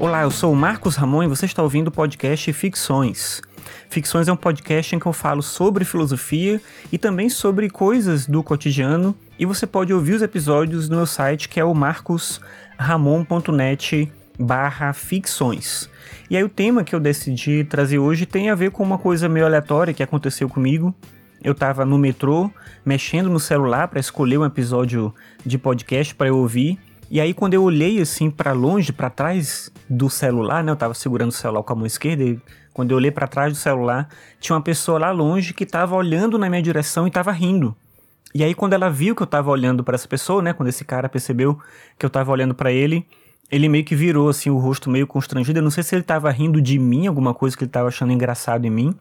Olá, eu sou o Marcos Ramon e você está ouvindo o podcast Ficções. Ficções é um podcast em que eu falo sobre filosofia e também sobre coisas do cotidiano, e você pode ouvir os episódios no meu site que é o marcosramon.net barra ficções. E aí o tema que eu decidi trazer hoje tem a ver com uma coisa meio aleatória que aconteceu comigo. Eu estava no metrô, mexendo no celular para escolher um episódio de podcast para eu ouvir, e aí quando eu olhei assim para longe, para trás do celular, né, eu tava segurando o celular com a mão esquerda e quando eu olhei para trás do celular, tinha uma pessoa lá longe que estava olhando na minha direção e estava rindo. E aí quando ela viu que eu estava olhando para essa pessoa, né, quando esse cara percebeu que eu estava olhando para ele, ele meio que virou assim o rosto meio constrangido. Eu não sei se ele estava rindo de mim, alguma coisa que ele estava achando engraçado em mim,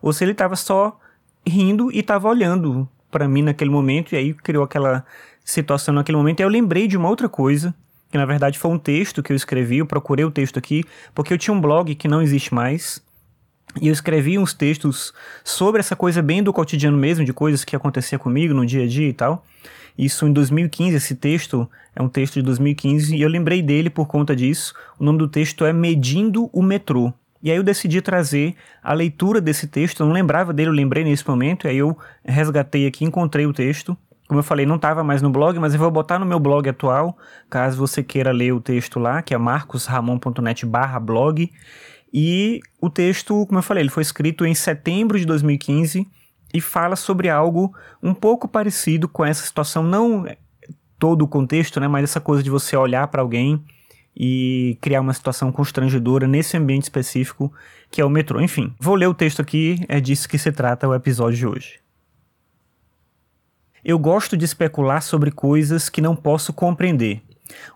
ou se ele estava só rindo e estava olhando para mim naquele momento e aí criou aquela situação naquele momento. E eu lembrei de uma outra coisa, que na verdade foi um texto que eu escrevi, eu procurei o texto aqui, porque eu tinha um blog que não existe mais. E eu escrevi uns textos sobre essa coisa bem do cotidiano mesmo, de coisas que acontecia comigo no dia a dia e tal. Isso em 2015, esse texto é um texto de 2015 e eu lembrei dele por conta disso. O nome do texto é Medindo o Metrô. E aí eu decidi trazer a leitura desse texto, eu não lembrava dele, eu lembrei nesse momento, e aí eu resgatei aqui, encontrei o texto como eu falei, não estava mais no blog, mas eu vou botar no meu blog atual, caso você queira ler o texto lá, que é marcosramon.net blog. E o texto, como eu falei, ele foi escrito em setembro de 2015 e fala sobre algo um pouco parecido com essa situação, não todo o contexto, né, mas essa coisa de você olhar para alguém e criar uma situação constrangedora nesse ambiente específico que é o metrô. Enfim, vou ler o texto aqui, é disso que se trata o episódio de hoje. Eu gosto de especular sobre coisas que não posso compreender.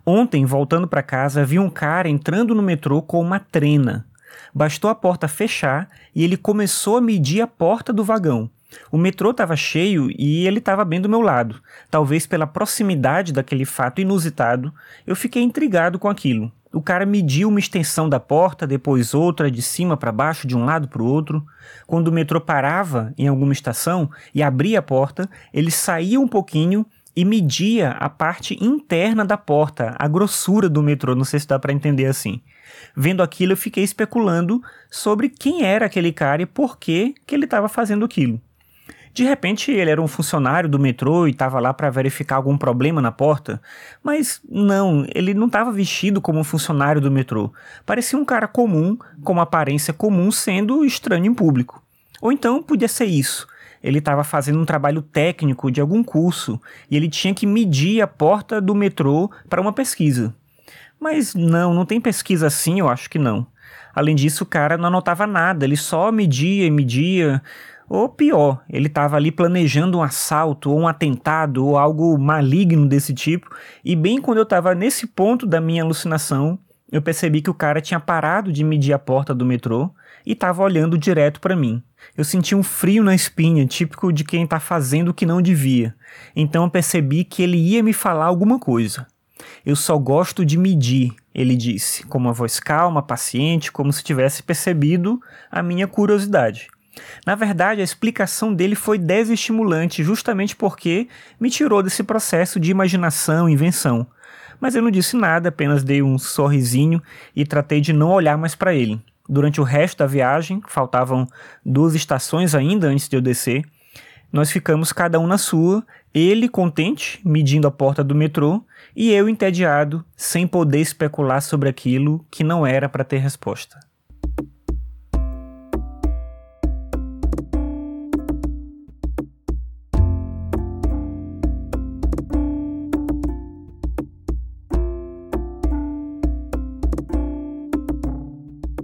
Ontem, voltando para casa, vi um cara entrando no metrô com uma trena. Bastou a porta fechar e ele começou a medir a porta do vagão. O metrô estava cheio e ele estava bem do meu lado. Talvez pela proximidade daquele fato inusitado, eu fiquei intrigado com aquilo. O cara mediu uma extensão da porta, depois outra, de cima para baixo, de um lado para o outro. Quando o metrô parava em alguma estação e abria a porta, ele saía um pouquinho e media a parte interna da porta, a grossura do metrô. Não sei se dá para entender assim. Vendo aquilo, eu fiquei especulando sobre quem era aquele cara e por que, que ele estava fazendo aquilo. De repente, ele era um funcionário do metrô e estava lá para verificar algum problema na porta, mas não, ele não estava vestido como um funcionário do metrô. Parecia um cara comum, com uma aparência comum, sendo estranho em público. Ou então podia ser isso. Ele estava fazendo um trabalho técnico de algum curso e ele tinha que medir a porta do metrô para uma pesquisa. Mas não, não tem pesquisa assim, eu acho que não. Além disso, o cara não anotava nada, ele só media e media. Ou pior, ele estava ali planejando um assalto, ou um atentado, ou algo maligno desse tipo, e bem quando eu estava nesse ponto da minha alucinação, eu percebi que o cara tinha parado de medir a porta do metrô e estava olhando direto para mim. Eu senti um frio na espinha, típico de quem está fazendo o que não devia. Então eu percebi que ele ia me falar alguma coisa. Eu só gosto de medir, ele disse, com uma voz calma, paciente, como se tivesse percebido a minha curiosidade. Na verdade, a explicação dele foi desestimulante, justamente porque me tirou desse processo de imaginação e invenção. Mas eu não disse nada, apenas dei um sorrisinho e tratei de não olhar mais para ele. Durante o resto da viagem, faltavam duas estações ainda antes de eu descer, nós ficamos cada um na sua, ele contente, medindo a porta do metrô, e eu entediado, sem poder especular sobre aquilo que não era para ter resposta.